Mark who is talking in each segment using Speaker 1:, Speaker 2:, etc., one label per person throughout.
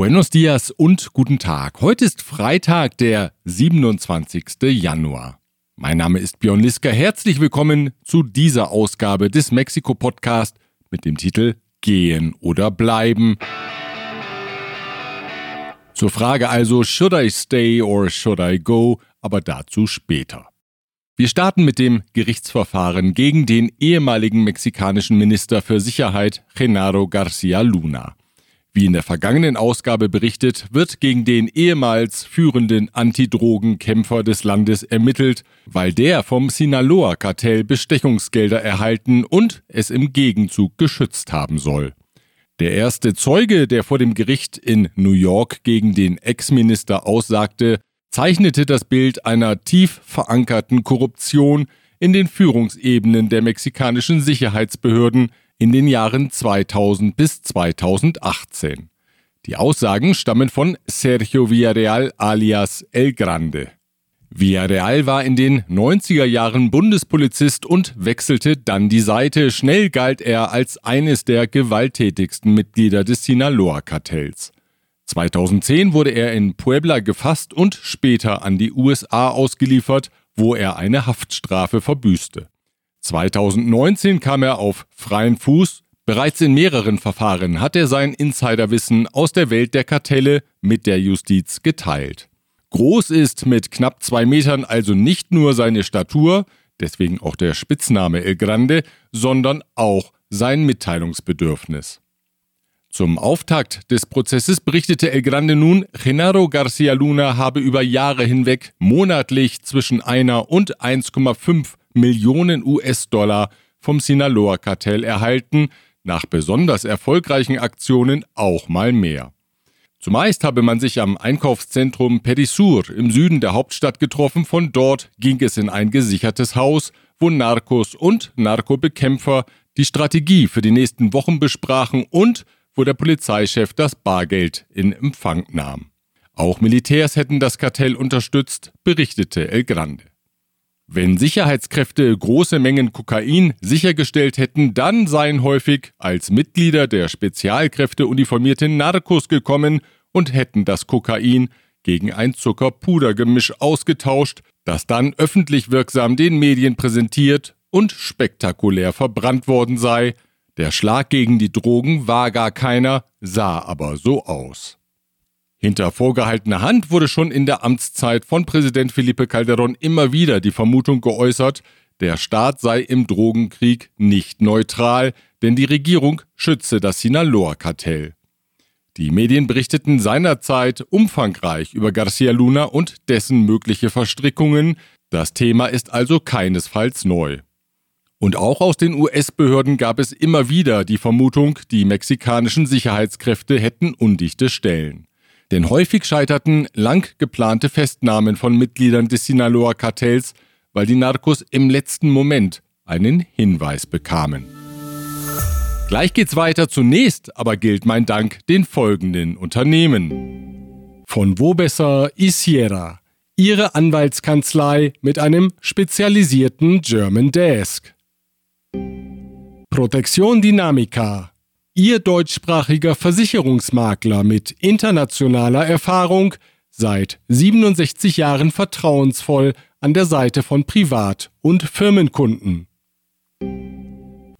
Speaker 1: Buenos dias und guten Tag. Heute ist Freitag, der 27. Januar. Mein Name ist Björn Liska. Herzlich willkommen zu dieser Ausgabe des Mexiko-Podcast mit dem Titel Gehen oder Bleiben. Zur Frage also, should I stay or should I go? Aber dazu später. Wir starten mit dem Gerichtsverfahren gegen den ehemaligen mexikanischen Minister für Sicherheit Genaro Garcia Luna. Wie in der vergangenen Ausgabe berichtet, wird gegen den ehemals führenden Antidrogenkämpfer des Landes ermittelt, weil der vom Sinaloa-Kartell Bestechungsgelder erhalten und es im Gegenzug geschützt haben soll. Der erste Zeuge, der vor dem Gericht in New York gegen den Ex-Minister aussagte, zeichnete das Bild einer tief verankerten Korruption in den Führungsebenen der mexikanischen Sicherheitsbehörden, in den Jahren 2000 bis 2018. Die Aussagen stammen von Sergio Villarreal alias El Grande. Villarreal war in den 90er Jahren Bundespolizist und wechselte dann die Seite. Schnell galt er als eines der gewalttätigsten Mitglieder des Sinaloa-Kartells. 2010 wurde er in Puebla gefasst und später an die USA ausgeliefert, wo er eine Haftstrafe verbüßte. 2019 kam er auf freien Fuß. Bereits in mehreren Verfahren hat er sein Insiderwissen aus der Welt der Kartelle mit der Justiz geteilt. Groß ist mit knapp zwei Metern also nicht nur seine Statur, deswegen auch der Spitzname El Grande, sondern auch sein Mitteilungsbedürfnis. Zum Auftakt des Prozesses berichtete El Grande nun, Genaro Garcia Luna habe über Jahre hinweg monatlich zwischen einer und 1,5 Millionen US-Dollar vom Sinaloa-Kartell erhalten, nach besonders erfolgreichen Aktionen auch mal mehr. Zumeist habe man sich am Einkaufszentrum Perisur im Süden der Hauptstadt getroffen, von dort ging es in ein gesichertes Haus, wo Narcos und Narkobekämpfer die Strategie für die nächsten Wochen besprachen und wo der Polizeichef das Bargeld in Empfang nahm. Auch Militärs hätten das Kartell unterstützt, berichtete El Grande. Wenn Sicherheitskräfte große Mengen Kokain sichergestellt hätten, dann seien häufig als Mitglieder der Spezialkräfte uniformierte Narcos gekommen und hätten das Kokain gegen ein Zuckerpudergemisch ausgetauscht, das dann öffentlich wirksam den Medien präsentiert und spektakulär verbrannt worden sei. Der Schlag gegen die Drogen war gar keiner, sah aber so aus. Hinter vorgehaltener Hand wurde schon in der Amtszeit von Präsident Felipe Calderón immer wieder die Vermutung geäußert, der Staat sei im Drogenkrieg nicht neutral, denn die Regierung schütze das Sinaloa-Kartell. Die Medien berichteten seinerzeit umfangreich über Garcia Luna und dessen mögliche Verstrickungen. Das Thema ist also keinesfalls neu. Und auch aus den US-Behörden gab es immer wieder die Vermutung, die mexikanischen Sicherheitskräfte hätten undichte Stellen. Denn häufig scheiterten lang geplante Festnahmen von Mitgliedern des Sinaloa-Kartells, weil die Narcos im letzten Moment einen Hinweis bekamen. Gleich geht's weiter. Zunächst aber gilt mein Dank den folgenden Unternehmen. Von wo besser Isiera, Ihre Anwaltskanzlei mit einem spezialisierten German Desk. Protektion Dynamica, Ihr deutschsprachiger Versicherungsmakler mit internationaler Erfahrung, seit 67 Jahren vertrauensvoll an der Seite von Privat- und Firmenkunden.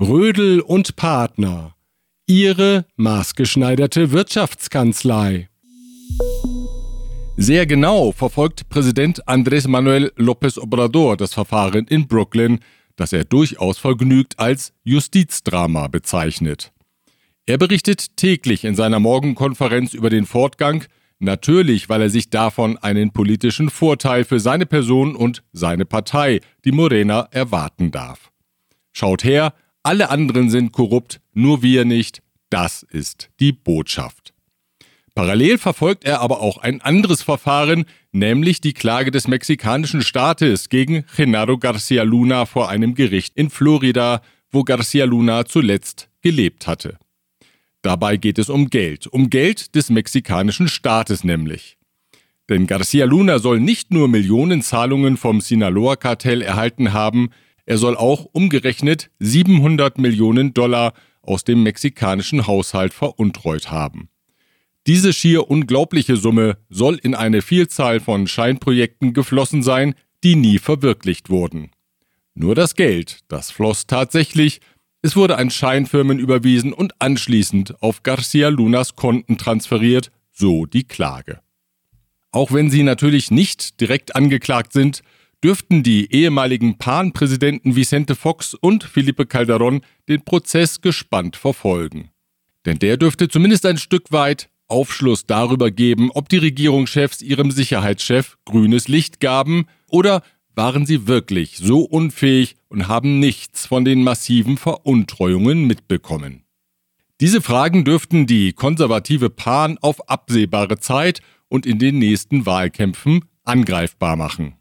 Speaker 1: Rödel und Partner. Ihre maßgeschneiderte Wirtschaftskanzlei. Sehr genau verfolgt Präsident Andrés Manuel López Obrador das Verfahren in Brooklyn, das er durchaus vergnügt als Justizdrama bezeichnet. Er berichtet täglich in seiner Morgenkonferenz über den Fortgang, natürlich weil er sich davon einen politischen Vorteil für seine Person und seine Partei, die Morena, erwarten darf. Schaut her, alle anderen sind korrupt, nur wir nicht, das ist die Botschaft. Parallel verfolgt er aber auch ein anderes Verfahren, nämlich die Klage des mexikanischen Staates gegen Genaro Garcia Luna vor einem Gericht in Florida, wo Garcia Luna zuletzt gelebt hatte. Dabei geht es um Geld, um Geld des mexikanischen Staates nämlich. Denn Garcia Luna soll nicht nur Millionenzahlungen vom Sinaloa-Kartell erhalten haben, er soll auch umgerechnet 700 Millionen Dollar aus dem mexikanischen Haushalt veruntreut haben. Diese schier unglaubliche Summe soll in eine Vielzahl von Scheinprojekten geflossen sein, die nie verwirklicht wurden. Nur das Geld, das floss tatsächlich, es wurde an Scheinfirmen überwiesen und anschließend auf Garcia Lunas Konten transferiert, so die Klage. Auch wenn sie natürlich nicht direkt angeklagt sind, dürften die ehemaligen PAN-Präsidenten Vicente Fox und Felipe Calderón den Prozess gespannt verfolgen. Denn der dürfte zumindest ein Stück weit Aufschluss darüber geben, ob die Regierungschefs ihrem Sicherheitschef grünes Licht gaben oder waren sie wirklich so unfähig und haben nichts von den massiven Veruntreuungen mitbekommen. Diese Fragen dürften die konservative PAN auf absehbare Zeit und in den nächsten Wahlkämpfen angreifbar machen.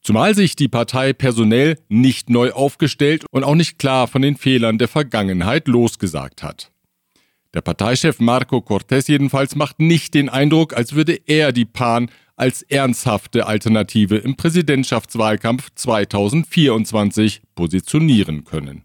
Speaker 1: Zumal sich die Partei personell nicht neu aufgestellt und auch nicht klar von den Fehlern der Vergangenheit losgesagt hat. Der Parteichef Marco Cortés jedenfalls macht nicht den Eindruck, als würde er die PAN als ernsthafte Alternative im Präsidentschaftswahlkampf 2024 positionieren können.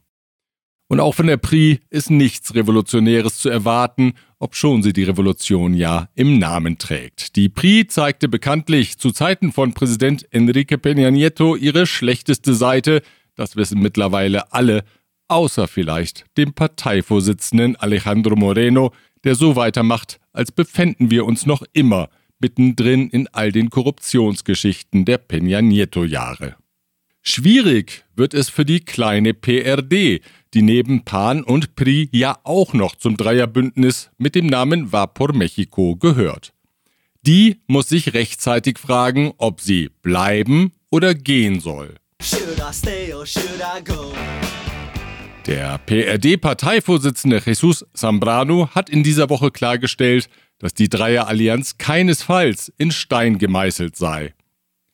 Speaker 1: Und auch von der PRI ist nichts Revolutionäres zu erwarten, obschon sie die Revolution ja im Namen trägt. Die PRI zeigte bekanntlich zu Zeiten von Präsident Enrique Peña Nieto ihre schlechteste Seite, das wissen mittlerweile alle, außer vielleicht dem Parteivorsitzenden Alejandro Moreno, der so weitermacht, als befänden wir uns noch immer mittendrin in all den Korruptionsgeschichten der Peña Nieto-Jahre. Schwierig wird es für die kleine PRD, die neben PAN und PRI ja auch noch zum Dreierbündnis mit dem Namen Va por Mexico gehört. Die muss sich rechtzeitig fragen, ob sie bleiben oder gehen soll. Der PRD-Parteivorsitzende Jesus Zambrano hat in dieser Woche klargestellt, dass die Dreierallianz keinesfalls in Stein gemeißelt sei.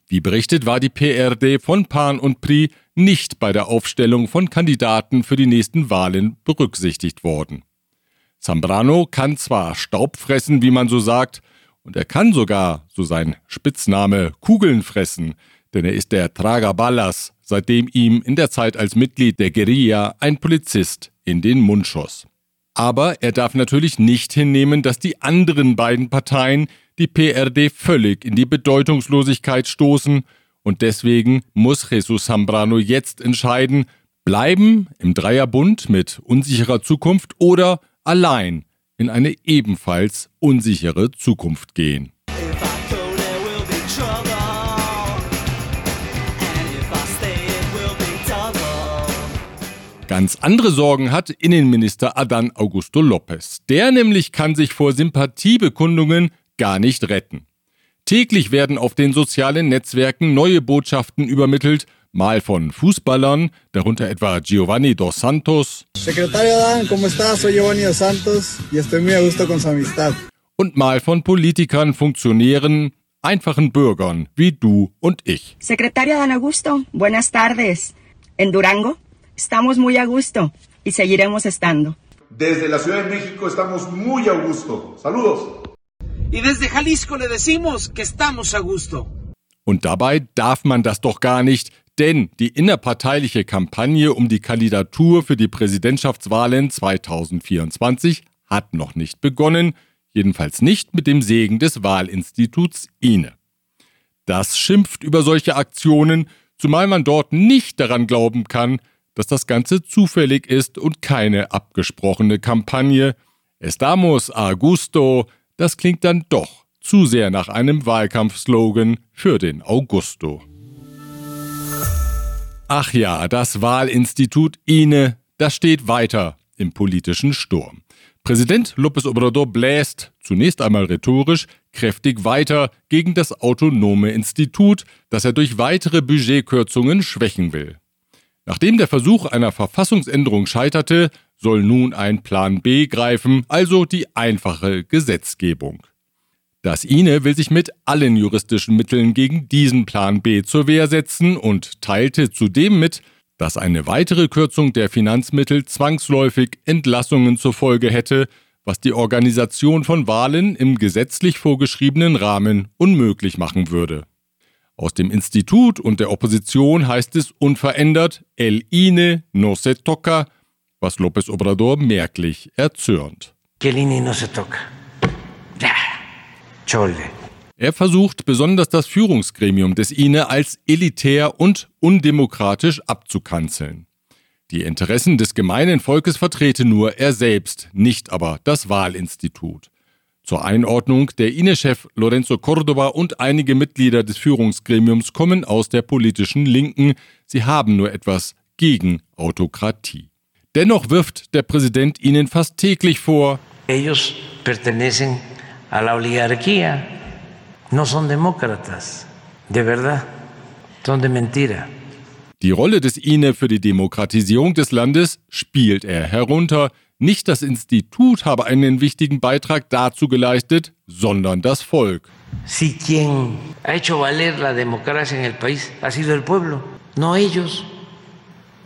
Speaker 1: Wie berichtet, war die PRD von Pan und Pri nicht bei der Aufstellung von Kandidaten für die nächsten Wahlen berücksichtigt worden. Zambrano kann zwar Staub fressen, wie man so sagt, und er kann sogar, so sein Spitzname, Kugeln fressen, denn er ist der Trager Ballas, seitdem ihm in der Zeit als Mitglied der Guerilla ein Polizist in den Mund schoss. Aber er darf natürlich nicht hinnehmen, dass die anderen beiden Parteien die PRD völlig in die Bedeutungslosigkeit stoßen und deswegen muss Jesus Zambrano jetzt entscheiden, bleiben im Dreierbund mit unsicherer Zukunft oder allein in eine ebenfalls unsichere Zukunft gehen. Ganz andere Sorgen hat Innenminister Adan Augusto López. Der nämlich kann sich vor Sympathiebekundungen gar nicht retten. Täglich werden auf den sozialen Netzwerken neue Botschaften übermittelt, mal von Fußballern, darunter etwa Giovanni dos Santos. Secretario Adán, ¿cómo estás? Soy Giovanni dos Santos y estoy muy a gusto con su amistad. Und mal von Politikern, Funktionären, einfachen Bürgern wie du und ich.
Speaker 2: Secretario Adán Augusto, buenas tardes. En Durango estamos muy a gusto y seguiremos estando.
Speaker 3: Desde la Ciudad de México estamos muy a gusto. Saludos.
Speaker 4: Y desde Jalisco le decimos que estamos a gusto.
Speaker 1: Und dabei darf man das doch gar nicht, denn die innerparteiliche Kampagne um die Kandidatur für die Präsidentschaftswahlen 2024 hat noch nicht begonnen, jedenfalls nicht mit dem Segen des Wahlinstituts INE. Das schimpft über solche Aktionen, zumal man dort nicht daran glauben kann, dass das Ganze zufällig ist und keine abgesprochene Kampagne. Estamos a gusto, das klingt dann doch zu sehr nach einem Wahlkampfslogan für den Augusto. Ach ja, das Wahlinstitut INE, das steht weiter im politischen Sturm. Präsident López Obrador bläst, zunächst einmal rhetorisch, kräftig weiter gegen das autonome Institut, das er durch weitere Budgetkürzungen schwächen will. Nachdem der Versuch einer Verfassungsänderung scheiterte, soll nun ein Plan B greifen, also die einfache Gesetzgebung. Das INE will sich mit allen juristischen Mitteln gegen diesen Plan B zur Wehr setzen und teilte zudem mit, dass eine weitere Kürzung der Finanzmittel zwangsläufig Entlassungen zur Folge hätte, was die Organisation von Wahlen im gesetzlich vorgeschriebenen Rahmen unmöglich machen würde. Aus dem Institut und der Opposition heißt es unverändert El INE no se toca, was López Obrador merklich erzürnt.
Speaker 4: Que el INE no se toca. Ja.
Speaker 1: Chole. Er versucht besonders das Führungsgremium des INE als elitär und undemokratisch abzukanzeln. Die Interessen des gemeinen Volkes vertrete nur er selbst, nicht aber das Wahlinstitut. Zur Einordnung, der INE-Chef Lorenzo Córdoba und einige Mitglieder des Führungsgremiums kommen aus der politischen Linken. Sie haben nur etwas gegen Autokratie. Dennoch wirft der Präsident ihnen fast täglich vor, Ellos pertenecen a la oligarquía, no son demócratas, de verdad, son de mentira. Die Rolle des INE für die Demokratisierung des Landes spielt er herunter. Nicht das Institut habe einen wichtigen Beitrag dazu geleistet, sondern das Volk. Si quien ha hecho valer la democracia en el país ha sido el pueblo, no ellos.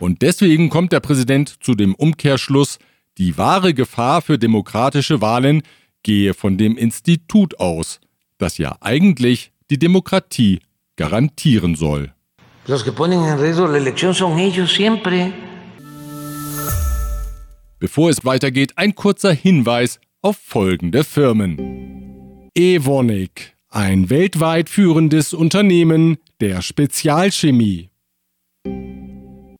Speaker 1: Und deswegen kommt der Präsident zu dem Umkehrschluss, die wahre Gefahr für demokratische Wahlen gehe von dem Institut aus, das ja eigentlich die Demokratie garantieren soll. Los que ponen en riesgo la elección son ellos siempre. Bevor es weitergeht, ein kurzer Hinweis auf folgende Firmen. Evonik, ein weltweit führendes Unternehmen der Spezialchemie.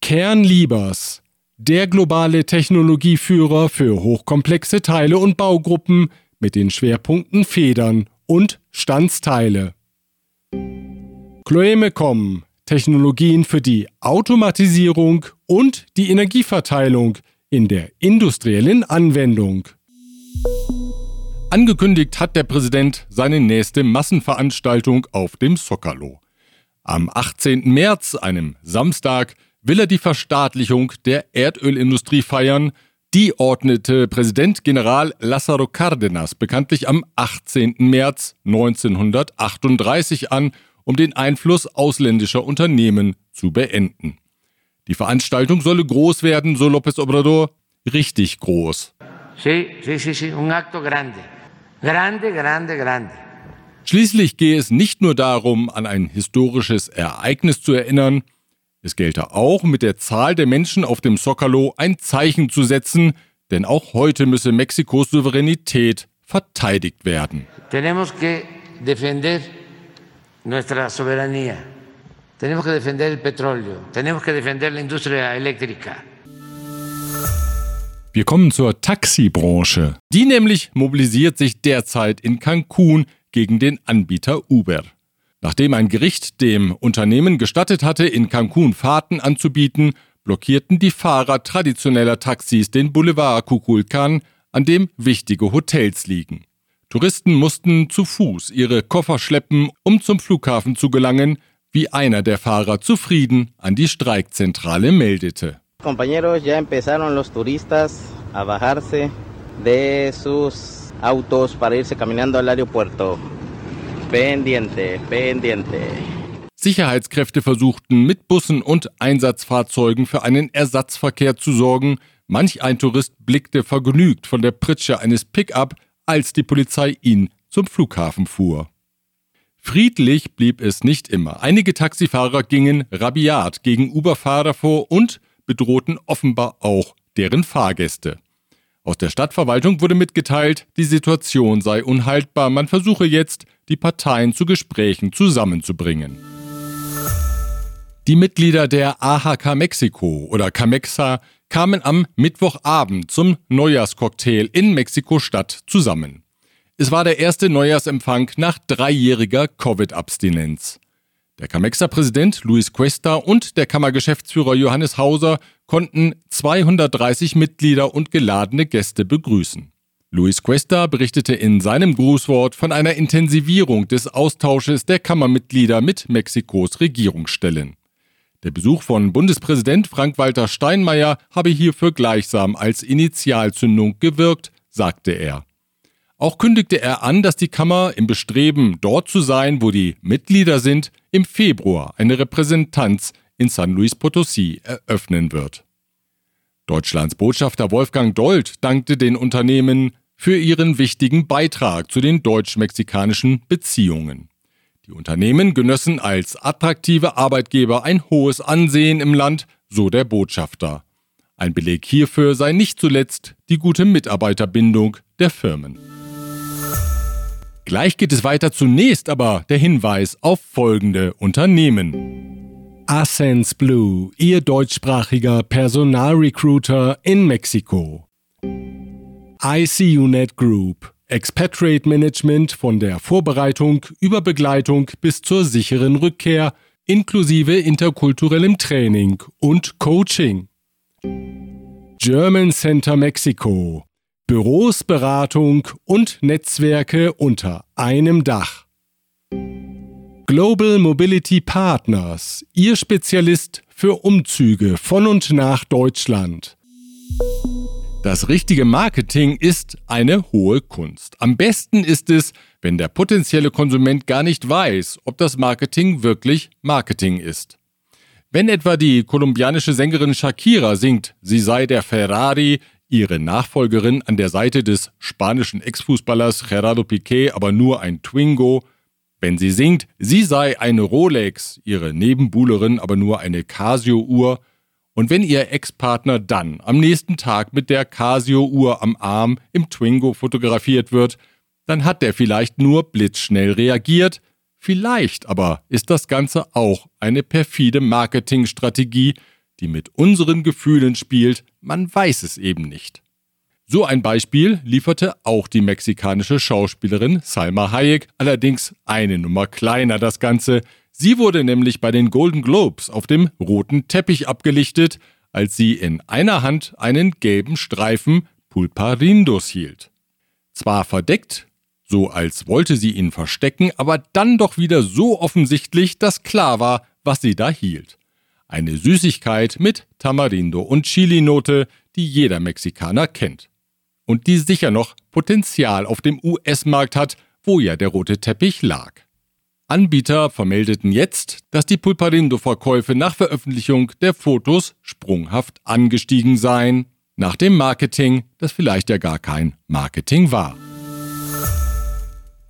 Speaker 1: Kernliebers, der globale Technologieführer für hochkomplexe Teile und Baugruppen mit den Schwerpunkten Federn und Standsteile. Chloemecom, Technologien für die Automatisierung und die Energieverteilung in der industriellen Anwendung. Angekündigt hat der Präsident seine nächste Massenveranstaltung auf dem Zocalo. Am 18. März, einem Samstag, will er die Verstaatlichung der Erdölindustrie feiern. Die ordnete Präsident General Lázaro Cárdenas bekanntlich am 18. März 1938 an um den Einfluss ausländischer Unternehmen zu beenden. Die Veranstaltung solle groß werden, so López Obrador, richtig groß. Sí, sí, sí, sí, un acto grande. Grande, grande, grande. Schließlich gehe es nicht nur darum, an ein historisches Ereignis zu erinnern, es gelte auch, mit der Zahl der Menschen auf dem Zocalo ein Zeichen zu setzen, denn auch heute müsse Mexikos Souveränität verteidigt werden. Tenemos que defender nuestra soberanía. Tenemos que defender el petróleo. Tenemos que defender la industria eléctrica. Wir kommen zur Taxibranche. Die nämlich mobilisiert sich derzeit in Cancun gegen den Anbieter Uber. Nachdem ein Gericht dem Unternehmen gestattet hatte, in Cancun Fahrten anzubieten, blockierten die Fahrer traditioneller Taxis den Boulevard Kukulkan, an dem wichtige Hotels liegen. Touristen mussten zu Fuß ihre Koffer schleppen, um zum Flughafen zu gelangen, wie einer der Fahrer zufrieden an die Streikzentrale meldete. Compañeros, ya empezaron los turistas a bajarse de sus autos para irse caminando al aeropuerto. Pendiente, pendiente. Sicherheitskräfte versuchten mit Bussen und Einsatzfahrzeugen für einen Ersatzverkehr zu sorgen. Manch ein Tourist blickte vergnügt von der Pritsche eines Pickup als die Polizei ihn zum Flughafen fuhr. Friedlich blieb es nicht immer. Einige Taxifahrer gingen rabiat gegen Uber-Fahrer vor und bedrohten offenbar auch deren Fahrgäste. Aus der Stadtverwaltung wurde mitgeteilt, die Situation sei unhaltbar, man versuche jetzt, die Parteien zu Gesprächen zusammenzubringen. Die Mitglieder der AHK Mexiko oder Camexa kamen am Mittwochabend zum Neujahrscocktail in Mexiko-Stadt zusammen. Es war der erste Neujahrsempfang nach dreijähriger Covid-Abstinenz. Der Camexa-Präsident Luis Cuesta und der Kammergeschäftsführer Johannes Hauser konnten 230 Mitglieder und geladene Gäste begrüßen. Luis Cuesta berichtete in seinem Grußwort von einer Intensivierung des Austausches der Kammermitglieder mit Mexikos Regierungsstellen. Der Besuch von Bundespräsident Frank-Walter Steinmeier habe hierfür gleichsam als Initialzündung gewirkt, sagte er. Auch kündigte er an, dass die Kammer im Bestreben, dort zu sein, wo die Mitglieder sind, im Februar eine Repräsentanz in San Luis Potosí eröffnen wird. Deutschlands Botschafter Wolfgang Dold dankte den Unternehmen für ihren wichtigen Beitrag zu den deutsch-mexikanischen Beziehungen. Die Unternehmen genössen als attraktive Arbeitgeber ein hohes Ansehen im Land, so der Botschafter. Ein Beleg hierfür sei nicht zuletzt die gute Mitarbeiterbindung der Firmen. Gleich geht es weiter zunächst aber der Hinweis auf folgende Unternehmen.
Speaker 5: Ascens Blue, Ihr deutschsprachiger Personalrecruiter in Mexiko. ICUNet Group, Expatriate Management von der Vorbereitung über Begleitung bis zur sicheren Rückkehr, inklusive interkulturellem Training und Coaching. German Center Mexico, Büros, Beratung und Netzwerke unter einem Dach. Global Mobility Partners, Ihr Spezialist für Umzüge von und nach Deutschland.
Speaker 1: Das richtige Marketing ist eine hohe Kunst. Am besten ist es, wenn der potenzielle Konsument gar nicht weiß, ob das Marketing wirklich Marketing ist. Wenn etwa die kolumbianische Sängerin Shakira singt, sie sei der Ferrari, ihre Nachfolgerin an der Seite des spanischen Ex-Fußballers Gerardo Piqué aber nur ein Twingo, wenn sie singt, sie sei eine Rolex, ihre Nebenbuhlerin aber nur eine Casio-Uhr, und wenn ihr Ex-Partner dann am nächsten Tag mit der Casio-Uhr am Arm im Twingo fotografiert wird, dann hat der vielleicht nur blitzschnell reagiert, vielleicht aber ist das Ganze auch eine perfide Marketingstrategie, die mit unseren Gefühlen spielt, man weiß es eben nicht. So ein Beispiel lieferte auch die mexikanische Schauspielerin Salma Hayek, allerdings eine Nummer kleiner das Ganze, Sie wurde nämlich bei den Golden Globes auf dem roten Teppich abgelichtet, als sie in einer Hand einen gelben Streifen Pulparindos hielt. Zwar verdeckt, so als wollte sie ihn verstecken, aber dann doch wieder so offensichtlich, dass klar war, was sie da hielt. Eine Süßigkeit mit Tamarindo und Chili-Note, die jeder Mexikaner kennt. Und die sicher noch Potenzial auf dem US-Markt hat, wo ja der rote Teppich lag. Anbieter vermeldeten jetzt, dass die Pulparindo-Verkäufe nach Veröffentlichung der Fotos sprunghaft angestiegen seien, nach dem Marketing, das vielleicht ja gar kein Marketing war.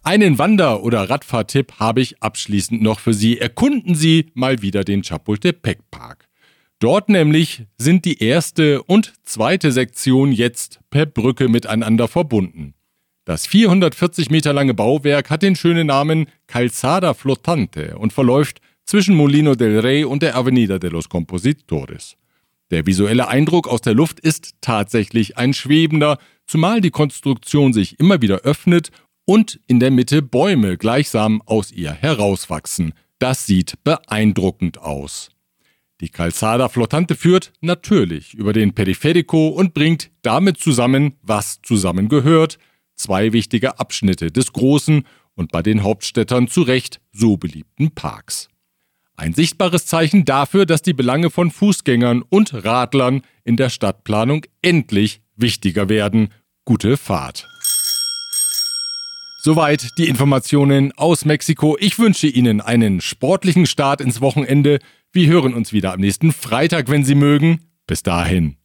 Speaker 1: Einen Wander- oder Radfahrtipp habe ich abschließend noch für Sie. Erkunden Sie mal wieder den Chapultepec Park. Dort nämlich sind die erste und zweite Sektion jetzt per Brücke miteinander verbunden. Das 440 Meter lange Bauwerk hat den schönen Namen Calzada Flotante und verläuft zwischen Molino del Rey und der Avenida de los Compositores. Der visuelle Eindruck aus der Luft ist tatsächlich ein schwebender, zumal die Konstruktion sich immer wieder öffnet und in der Mitte Bäume gleichsam aus ihr herauswachsen. Das sieht beeindruckend aus. Die Calzada Flotante führt natürlich über den Periferico und bringt damit zusammen, was zusammengehört, zwei wichtige Abschnitte des großen und bei den Hauptstädtern zu Recht so beliebten Parks. Ein sichtbares Zeichen dafür, dass die Belange von Fußgängern und Radlern in der Stadtplanung endlich wichtiger werden. Gute Fahrt. Soweit die Informationen aus Mexiko. Ich wünsche Ihnen einen sportlichen Start ins Wochenende. Wir hören uns wieder am nächsten Freitag, wenn Sie mögen. Bis dahin.